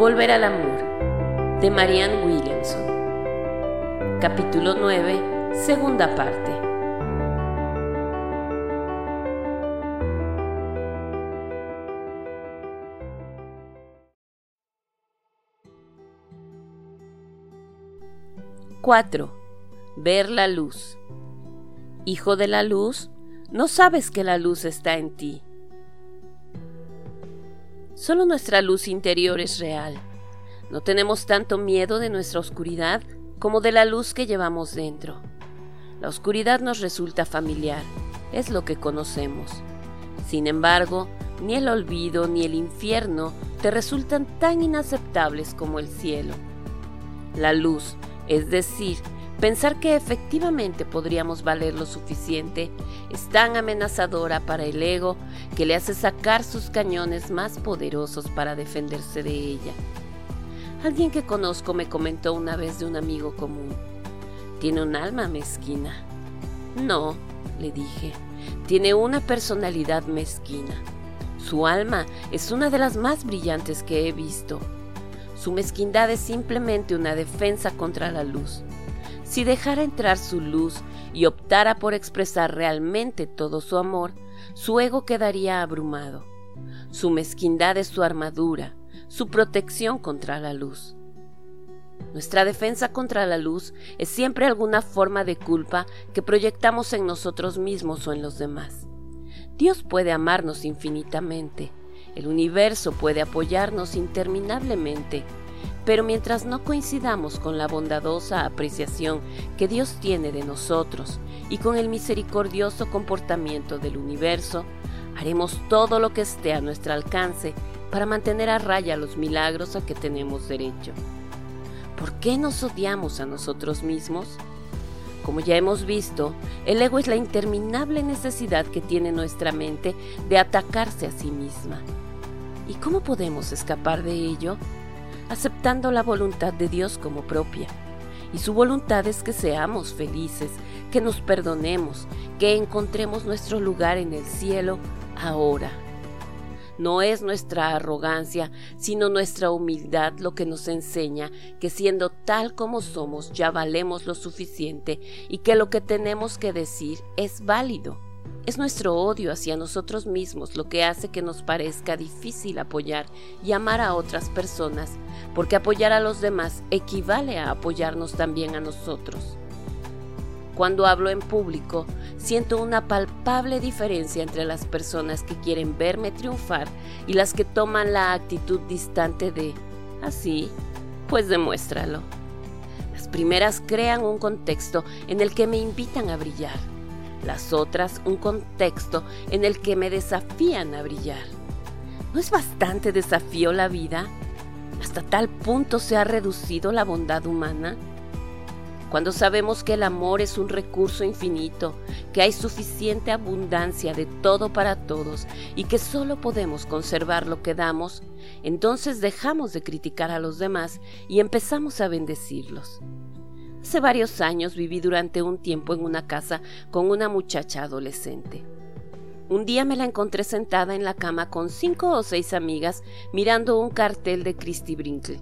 Volver al amor de Marianne Williamson. Capítulo 9, segunda parte. Cuatro. Ver la luz. Hijo de la luz, no sabes que la luz está en ti Solo nuestra luz interior es real. No tenemos tanto miedo de nuestra oscuridad como de la luz que llevamos dentro. La oscuridad nos resulta familiar, es lo que conocemos. Sin embargo, ni el olvido ni el infierno te resultan tan inaceptables como el cielo. La luz, es decir, Pensar que efectivamente podríamos valer lo suficiente es tan amenazadora para el ego que le hace sacar sus cañones más poderosos para defenderse de ella. Alguien que conozco me comentó una vez de un amigo común. Tiene un alma mezquina. No, le dije, tiene una personalidad mezquina. Su alma es una de las más brillantes que he visto. Su mezquindad es simplemente una defensa contra la luz si dejara entrar su luz y optara por expresar realmente todo su amor, su ego quedaría abrumado. Su mezquindad es su armadura, su protección contra la luz. Nuestra defensa contra la luz es siempre alguna forma de culpa que proyectamos en nosotros mismos o en los demás. Dios puede amarnos infinitamente, el universo puede apoyarnos interminablemente, pero mientras no coincidamos con la bondadosa apreciación que Dios tiene de nosotros y con el misericordioso comportamiento del universo, haremos todo lo que esté a nuestro alcance para mantener a raya los milagros a que tenemos derecho. ¿Por qué nos odiamos a nosotros mismos? Como ya hemos visto, el ego es la interminable necesidad que tiene nuestra mente de atacarse a sí misma. ¿Y cómo podemos escapar de ello? Aceptando la voluntad de Dios como propia. Y su voluntad es que seamos felices, que nos perdonemos, que encontremos nuestro lugar en el cielo ahora. No es nuestra arrogancia, sino nuestra humildad lo que nos enseña que siendo tal como somos ya valemos lo suficiente y que lo que tenemos que decir es válido. Es nuestro odio hacia nosotros mismos lo que hace que nos parezca difícil apoyar y amar a otras personas, porque apoyar a los demás equivale a apoyarnos también a nosotros. Cuando hablo en público, siento una palpable diferencia entre las personas que quieren verme triunfar y las que toman la actitud distante de, así, pues demuéstralo. Las primeras crean un contexto en el que me invitan a brillar las otras un contexto en el que me desafían a brillar. ¿No es bastante desafío la vida? ¿Hasta tal punto se ha reducido la bondad humana? Cuando sabemos que el amor es un recurso infinito, que hay suficiente abundancia de todo para todos y que solo podemos conservar lo que damos, entonces dejamos de criticar a los demás y empezamos a bendecirlos. Hace varios años viví durante un tiempo en una casa con una muchacha adolescente. Un día me la encontré sentada en la cama con cinco o seis amigas mirando un cartel de Christy Brinkley.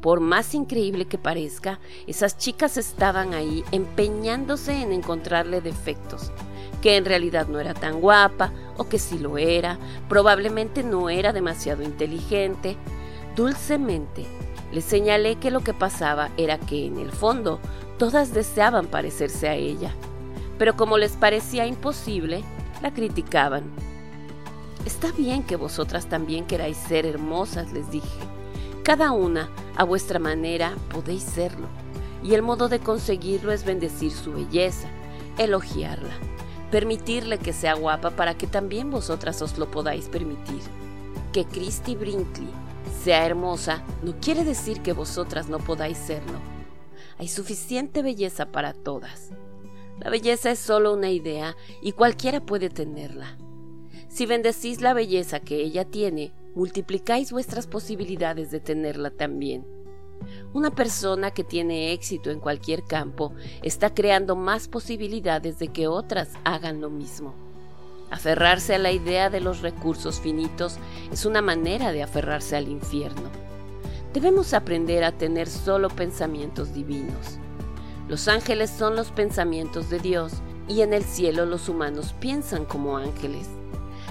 Por más increíble que parezca, esas chicas estaban ahí empeñándose en encontrarle defectos, que en realidad no era tan guapa o que si lo era, probablemente no era demasiado inteligente. Dulcemente le señalé que lo que pasaba era que en el fondo todas deseaban parecerse a ella, pero como les parecía imposible, la criticaban. Está bien que vosotras también queráis ser hermosas, les dije. Cada una, a vuestra manera, podéis serlo. y el modo de conseguirlo es bendecir su belleza, elogiarla, permitirle que sea guapa para que también vosotras os lo podáis permitir. Que Christy Brinkley sea hermosa no quiere decir que vosotras no podáis serlo. Hay suficiente belleza para todas. La belleza es solo una idea y cualquiera puede tenerla. Si bendecís la belleza que ella tiene, multiplicáis vuestras posibilidades de tenerla también. Una persona que tiene éxito en cualquier campo está creando más posibilidades de que otras hagan lo mismo. Aferrarse a la idea de los recursos finitos es una manera de aferrarse al infierno. Debemos aprender a tener solo pensamientos divinos. Los ángeles son los pensamientos de Dios y en el cielo los humanos piensan como ángeles.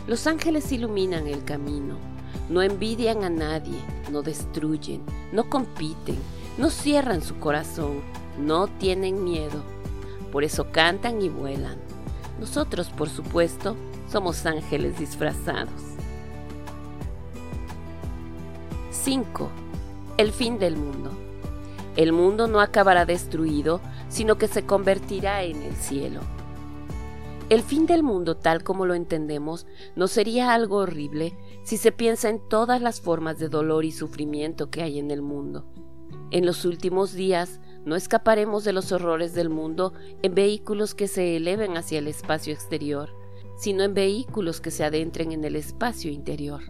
Los ángeles iluminan el camino, no envidian a nadie, no destruyen, no compiten, no cierran su corazón, no tienen miedo. Por eso cantan y vuelan. Nosotros, por supuesto, somos ángeles disfrazados. 5. El fin del mundo. El mundo no acabará destruido, sino que se convertirá en el cielo. El fin del mundo tal como lo entendemos no sería algo horrible si se piensa en todas las formas de dolor y sufrimiento que hay en el mundo. En los últimos días no escaparemos de los horrores del mundo en vehículos que se eleven hacia el espacio exterior, sino en vehículos que se adentren en el espacio interior.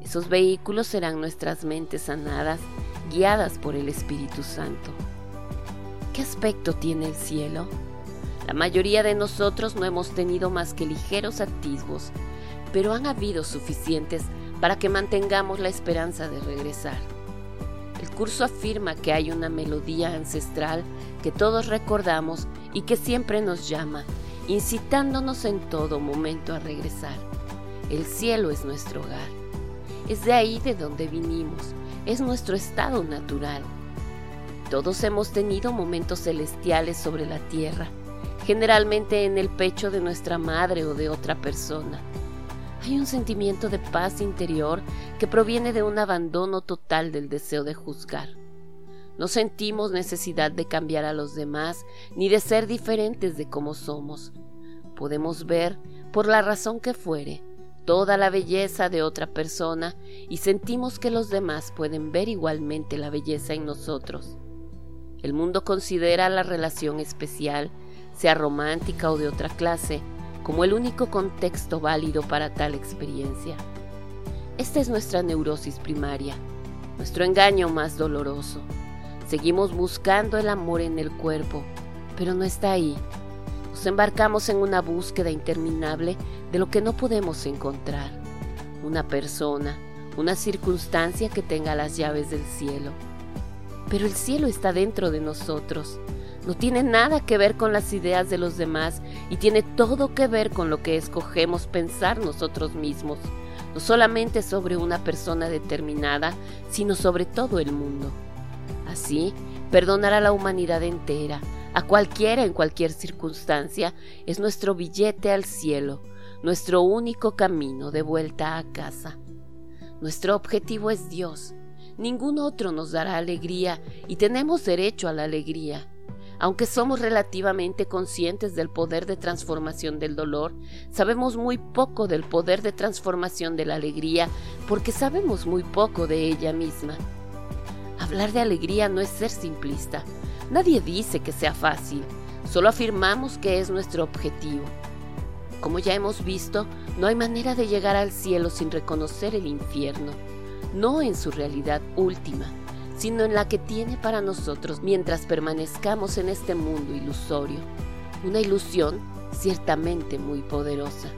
Esos vehículos serán nuestras mentes sanadas, guiadas por el Espíritu Santo. ¿Qué aspecto tiene el cielo? La mayoría de nosotros no hemos tenido más que ligeros atisbos, pero han habido suficientes para que mantengamos la esperanza de regresar. El curso afirma que hay una melodía ancestral que todos recordamos y que siempre nos llama, incitándonos en todo momento a regresar. El cielo es nuestro hogar. Es de ahí de donde vinimos, es nuestro estado natural. Todos hemos tenido momentos celestiales sobre la tierra generalmente en el pecho de nuestra madre o de otra persona. Hay un sentimiento de paz interior que proviene de un abandono total del deseo de juzgar. No sentimos necesidad de cambiar a los demás ni de ser diferentes de como somos. Podemos ver, por la razón que fuere, toda la belleza de otra persona y sentimos que los demás pueden ver igualmente la belleza en nosotros. El mundo considera la relación especial sea romántica o de otra clase, como el único contexto válido para tal experiencia. Esta es nuestra neurosis primaria, nuestro engaño más doloroso. Seguimos buscando el amor en el cuerpo, pero no está ahí. Nos embarcamos en una búsqueda interminable de lo que no podemos encontrar. Una persona, una circunstancia que tenga las llaves del cielo. Pero el cielo está dentro de nosotros no tiene nada que ver con las ideas de los demás y tiene todo que ver con lo que escogemos pensar nosotros mismos, no solamente sobre una persona determinada, sino sobre todo el mundo. Así, perdonar a la humanidad entera, a cualquiera en cualquier circunstancia, es nuestro billete al cielo, nuestro único camino de vuelta a casa. Nuestro objetivo es Dios. Ningún otro nos dará alegría y tenemos derecho a la alegría. Aunque somos relativamente conscientes del poder de transformación del dolor, sabemos muy poco del poder de transformación de la alegría porque sabemos muy poco de ella misma. Hablar de alegría no es ser simplista. Nadie dice que sea fácil, solo afirmamos que es nuestro objetivo. Como ya hemos visto, no hay manera de llegar al cielo sin reconocer el infierno, no en su realidad última sino en la que tiene para nosotros mientras permanezcamos en este mundo ilusorio, una ilusión ciertamente muy poderosa.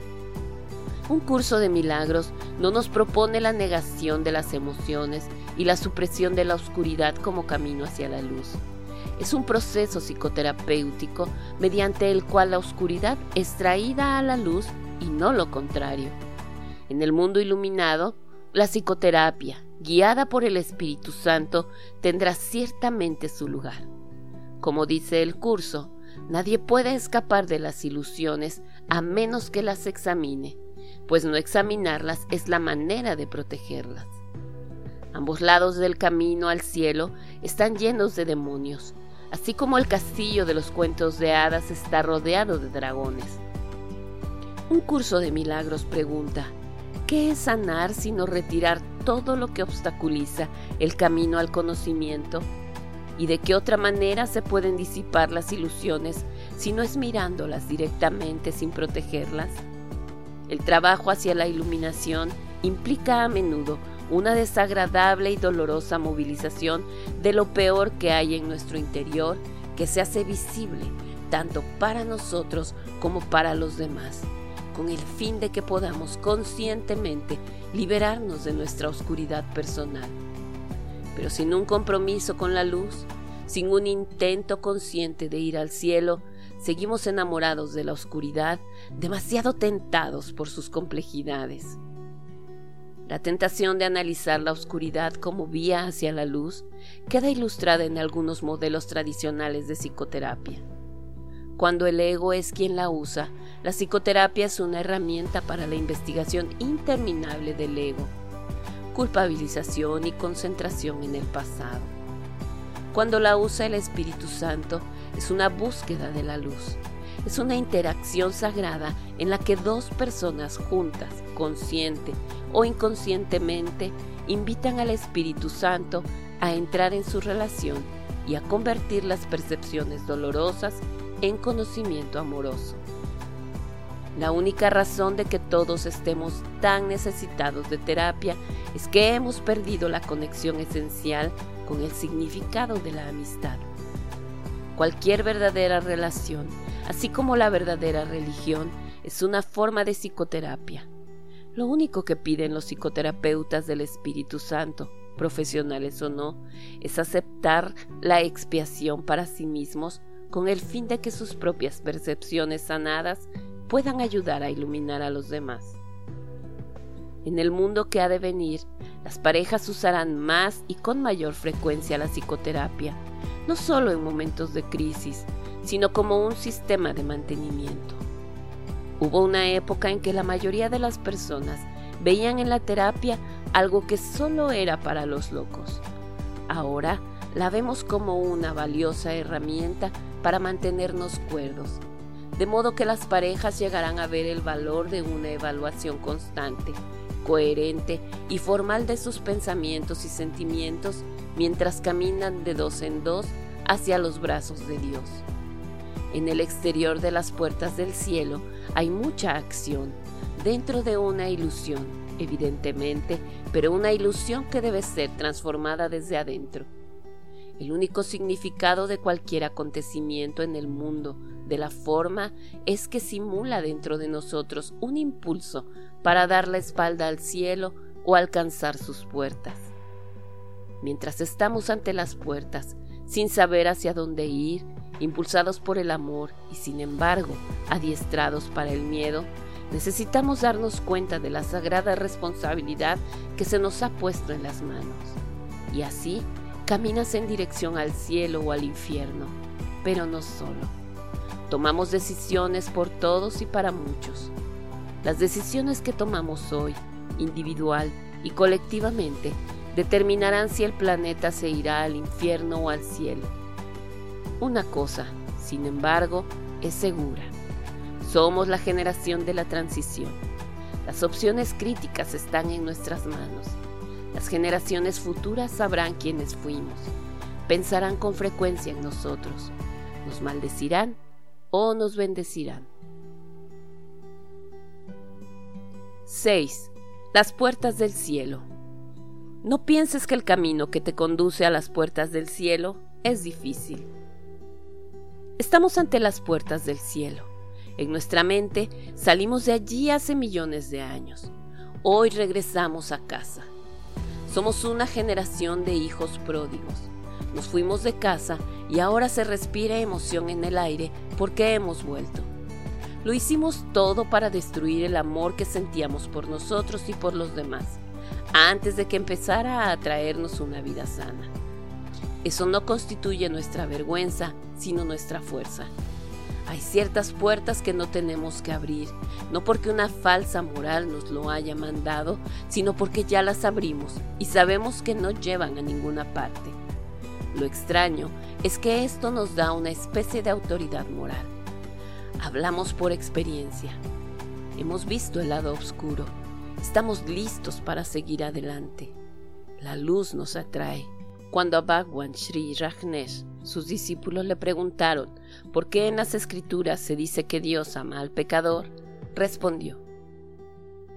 Un curso de milagros no nos propone la negación de las emociones y la supresión de la oscuridad como camino hacia la luz. Es un proceso psicoterapéutico mediante el cual la oscuridad es traída a la luz y no lo contrario. En el mundo iluminado, la psicoterapia, guiada por el Espíritu Santo, tendrá ciertamente su lugar. Como dice el curso, nadie puede escapar de las ilusiones a menos que las examine, pues no examinarlas es la manera de protegerlas. Ambos lados del camino al cielo están llenos de demonios. así como el castillo de los cuentos de hadas está rodeado de dragones. Un curso de milagros pregunta, ¿qué es sanar sino retirar todo lo que obstaculiza el camino al conocimiento? ¿Y de qué otra manera se pueden disipar las ilusiones si no es mirándolas directamente sin protegerlas? El trabajo hacia la iluminación implica a menudo una desagradable y dolorosa movilización de lo peor que hay en nuestro interior que se hace visible tanto para nosotros como para los demás, con el fin de que podamos conscientemente liberarnos de nuestra oscuridad personal. Pero sin un compromiso con la luz, sin un intento consciente de ir al cielo, seguimos enamorados de la oscuridad, demasiado tentados por sus complejidades. La tentación de analizar la oscuridad como vía hacia la luz queda ilustrada en algunos modelos tradicionales de psicoterapia. Cuando el ego es quien la usa, la psicoterapia es una herramienta para la investigación interminable del ego, culpabilización y concentración en el pasado. Cuando la usa el Espíritu Santo, es una búsqueda de la luz, es una interacción sagrada en la que dos personas juntas, consciente o inconscientemente, invitan al Espíritu Santo a entrar en su relación y a convertir las percepciones dolorosas en conocimiento amoroso. La única razón de que todos estemos tan necesitados de terapia es que hemos perdido la conexión esencial con el significado de la amistad. Cualquier verdadera relación así como la verdadera religión, es una forma de psicoterapia. Lo único que piden los psicoterapeutas del Espíritu Santo, profesionales o no, es aceptar la expiación para sí mismos con el fin de que sus propias percepciones sanadas puedan ayudar a iluminar a los demás. En el mundo que ha de venir, las parejas usarán más y con mayor frecuencia la psicoterapia, no solo en momentos de crisis, sino como un sistema de mantenimiento. Hubo una época en que la mayoría de las personas veían en la terapia algo que solo era para los locos. Ahora la vemos como una valiosa herramienta para mantenernos cuerdos, de modo que las parejas llegarán a ver el valor de una evaluación constante, coherente y formal de sus pensamientos y sentimientos mientras caminan de dos en dos hacia los brazos de Dios. En el exterior de las puertas del cielo hay mucha acción, dentro de una ilusión, evidentemente, pero una ilusión que debe ser transformada desde adentro. El único significado de cualquier acontecimiento en el mundo de la forma es que simula dentro de nosotros un impulso para dar la espalda al cielo o alcanzar sus puertas. Mientras estamos ante las puertas, sin saber hacia dónde ir, impulsados por el amor y sin embargo adiestrados para el miedo, necesitamos darnos cuenta de la sagrada responsabilidad que se nos ha puesto en las manos. Y así caminas en dirección al cielo o al infierno, pero no solo. Tomamos decisiones por todos y para muchos. Las decisiones que tomamos hoy, individual y colectivamente, determinarán si el planeta se irá al infierno o al cielo. Una cosa, sin embargo, es segura. Somos la generación de la transición. Las opciones críticas están en nuestras manos. Las generaciones futuras sabrán quiénes fuimos. Pensarán con frecuencia en nosotros. Nos maldecirán o nos bendecirán. 6. Las puertas del cielo. No pienses que el camino que te conduce a las puertas del cielo es difícil. Estamos ante las puertas del cielo. En nuestra mente salimos de allí hace millones de años. Hoy regresamos a casa. Somos una generación de hijos pródigos. Nos fuimos de casa y ahora se respira emoción en el aire porque hemos vuelto. Lo hicimos todo para destruir el amor que sentíamos por nosotros y por los demás, antes de que empezara a atraernos una vida sana. Eso no constituye nuestra vergüenza, sino nuestra fuerza. Hay ciertas puertas que no tenemos que abrir, no porque una falsa moral nos lo haya mandado, sino porque ya las abrimos y sabemos que no llevan a ninguna parte. Lo extraño es que esto nos da una especie de autoridad moral. Hablamos por experiencia. Hemos visto el lado oscuro. Estamos listos para seguir adelante. La luz nos atrae. Cuando Bhagwan Sri Rajneesh sus discípulos le preguntaron por qué en las escrituras se dice que Dios ama al pecador, respondió,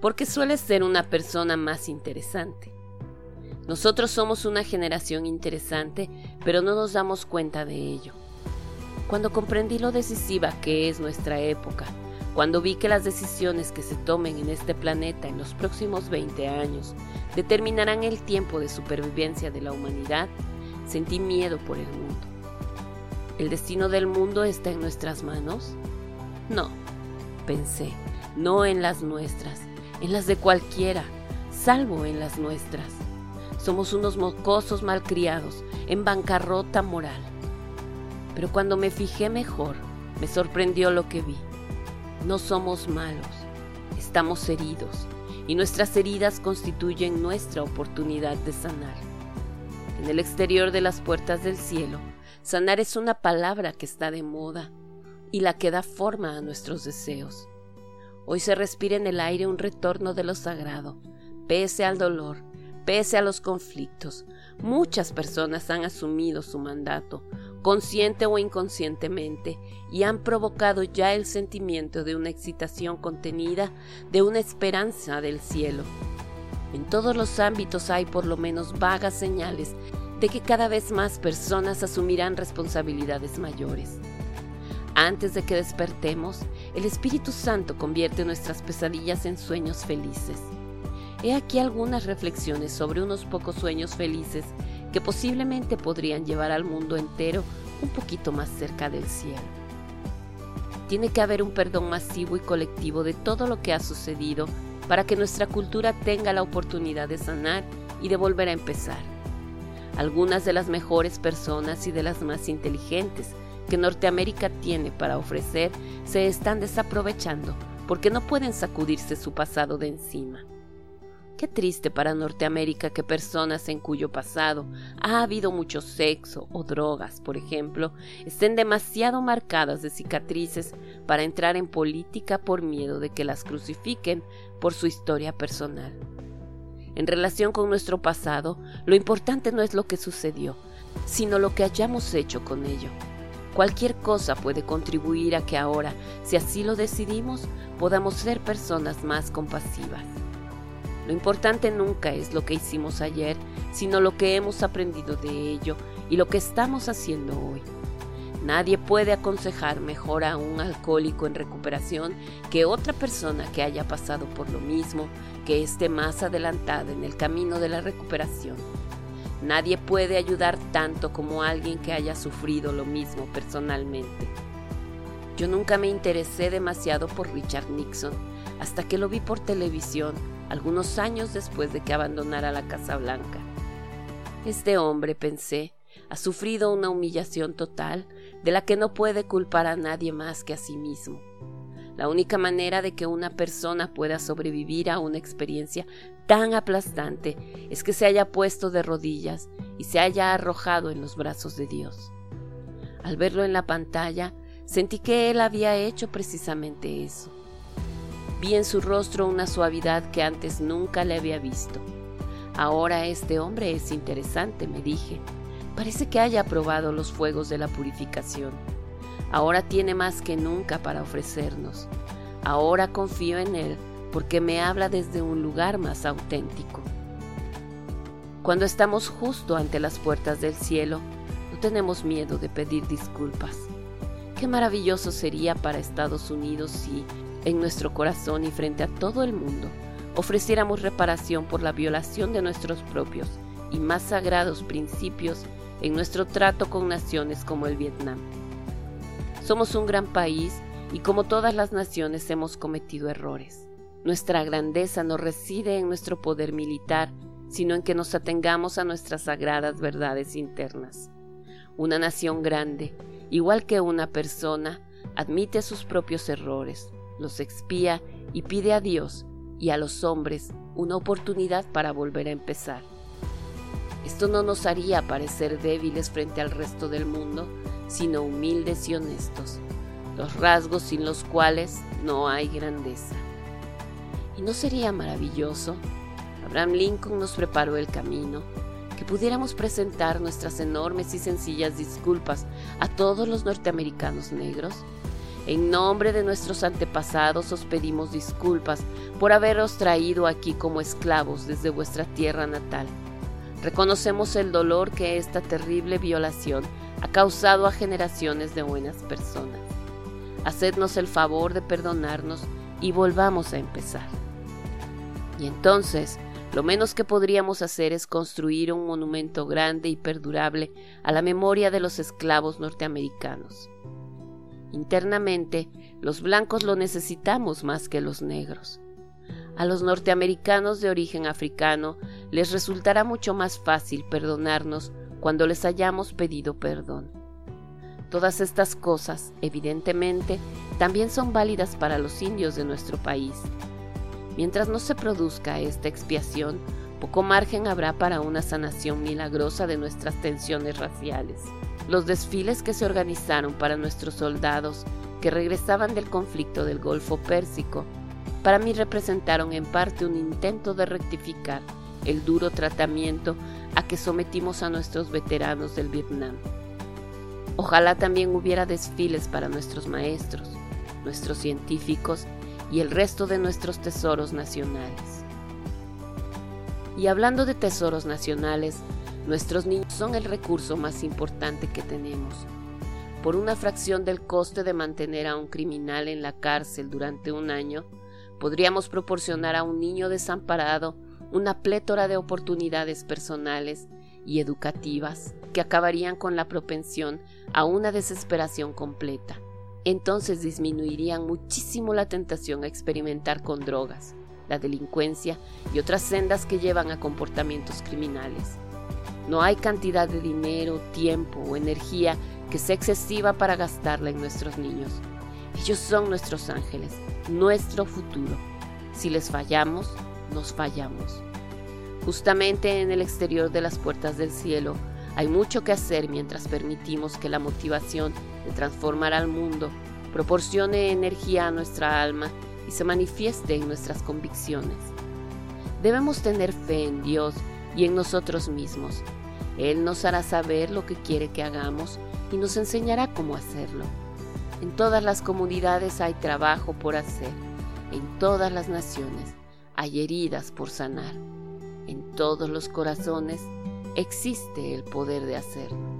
porque suele ser una persona más interesante. Nosotros somos una generación interesante, pero no nos damos cuenta de ello. Cuando comprendí lo decisiva que es nuestra época, cuando vi que las decisiones que se tomen en este planeta en los próximos 20 años determinarán el tiempo de supervivencia de la humanidad, sentí miedo por el mundo. ¿El destino del mundo está en nuestras manos? No, pensé, no en las nuestras, en las de cualquiera, salvo en las nuestras. Somos unos mocosos malcriados, en bancarrota moral. Pero cuando me fijé mejor, me sorprendió lo que vi. No somos malos, estamos heridos, y nuestras heridas constituyen nuestra oportunidad de sanar. En el exterior de las puertas del cielo, sanar es una palabra que está de moda y la que da forma a nuestros deseos. Hoy se respira en el aire un retorno de lo sagrado, pese al dolor, pese a los conflictos. Muchas personas han asumido su mandato, consciente o inconscientemente, y han provocado ya el sentimiento de una excitación contenida, de una esperanza del cielo. En todos los ámbitos hay por lo menos vagas señales de que cada vez más personas asumirán responsabilidades mayores. Antes de que despertemos, el Espíritu Santo convierte nuestras pesadillas en sueños felices. He aquí algunas reflexiones sobre unos pocos sueños felices que posiblemente podrían llevar al mundo entero un poquito más cerca del cielo. Tiene que haber un perdón masivo y colectivo de todo lo que ha sucedido para que nuestra cultura tenga la oportunidad de sanar y de volver a empezar. Algunas de las mejores personas y de las más inteligentes que Norteamérica tiene para ofrecer se están desaprovechando porque no pueden sacudirse su pasado de encima. Qué triste para Norteamérica que personas en cuyo pasado ha habido mucho sexo o drogas, por ejemplo, estén demasiado marcadas de cicatrices para entrar en política por miedo de que las crucifiquen por su historia personal. En relación con nuestro pasado, lo importante no es lo que sucedió, sino lo que hayamos hecho con ello. Cualquier cosa puede contribuir a que ahora, si así lo decidimos, podamos ser personas más compasivas. Lo importante nunca es lo que hicimos ayer, sino lo que hemos aprendido de ello y lo que estamos haciendo hoy. Nadie puede aconsejar mejor a un alcohólico en recuperación que otra persona que haya pasado por lo mismo, que esté más adelantada en el camino de la recuperación. Nadie puede ayudar tanto como alguien que haya sufrido lo mismo personalmente. Yo nunca me interesé demasiado por Richard Nixon hasta que lo vi por televisión algunos años después de que abandonara la Casa Blanca. Este hombre, pensé, ha sufrido una humillación total de la que no puede culpar a nadie más que a sí mismo. La única manera de que una persona pueda sobrevivir a una experiencia tan aplastante es que se haya puesto de rodillas y se haya arrojado en los brazos de Dios. Al verlo en la pantalla, sentí que él había hecho precisamente eso. Vi en su rostro una suavidad que antes nunca le había visto. Ahora este hombre es interesante, me dije. Parece que haya probado los fuegos de la purificación. Ahora tiene más que nunca para ofrecernos. Ahora confío en él porque me habla desde un lugar más auténtico. Cuando estamos justo ante las puertas del cielo, no tenemos miedo de pedir disculpas. Qué maravilloso sería para Estados Unidos si en nuestro corazón y frente a todo el mundo, ofreciéramos reparación por la violación de nuestros propios y más sagrados principios en nuestro trato con naciones como el Vietnam. Somos un gran país y como todas las naciones hemos cometido errores. Nuestra grandeza no reside en nuestro poder militar, sino en que nos atengamos a nuestras sagradas verdades internas. Una nación grande, igual que una persona, admite sus propios errores, los expía y pide a Dios y a los hombres una oportunidad para volver a empezar. Esto no nos haría parecer débiles frente al resto del mundo, sino humildes y honestos, los rasgos sin los cuales no hay grandeza. ¿Y no sería maravilloso? Abraham Lincoln nos preparó el camino, que pudiéramos presentar nuestras enormes y sencillas disculpas a todos los norteamericanos negros. En nombre de nuestros antepasados os pedimos disculpas por haberos traído aquí como esclavos desde vuestra tierra natal. Reconocemos el dolor que esta terrible violación ha causado a generaciones de buenas personas. Hacednos el favor de perdonarnos y volvamos a empezar. Y entonces, lo menos que podríamos hacer es construir un monumento grande y perdurable a la memoria de los esclavos norteamericanos. Internamente, los blancos lo necesitamos más que los negros. A los norteamericanos de origen africano les resultará mucho más fácil perdonarnos cuando les hayamos pedido perdón. Todas estas cosas, evidentemente, también son válidas para los indios de nuestro país. Mientras no se produzca esta expiación, poco margen habrá para una sanación milagrosa de nuestras tensiones raciales. Los desfiles que se organizaron para nuestros soldados que regresaban del conflicto del Golfo Pérsico, para mí representaron en parte un intento de rectificar el duro tratamiento a que sometimos a nuestros veteranos del Vietnam. Ojalá también hubiera desfiles para nuestros maestros, nuestros científicos y el resto de nuestros tesoros nacionales. Y hablando de tesoros nacionales, nuestros niños son el recurso más importante que tenemos. Por una fracción del coste de mantener a un criminal en la cárcel durante un año, podríamos proporcionar a un niño desamparado una plétora de oportunidades personales y educativas que acabarían con la propensión a una desesperación completa entonces disminuirían muchísimo la tentación a experimentar con drogas, la delincuencia y otras sendas que llevan a comportamientos criminales. No hay cantidad de dinero, tiempo o energía que sea excesiva para gastarla en nuestros niños. Ellos son nuestros ángeles, nuestro futuro. Si les fallamos, nos fallamos. Justamente en el exterior de las puertas del cielo hay mucho que hacer mientras permitimos que la motivación de transformar al mundo proporcione energía a nuestra alma se manifieste en nuestras convicciones. Debemos tener fe en Dios y en nosotros mismos. Él nos hará saber lo que quiere que hagamos y nos enseñará cómo hacerlo. En todas las comunidades hay trabajo por hacer. En todas las naciones hay heridas por sanar. En todos los corazones existe el poder de hacerlo.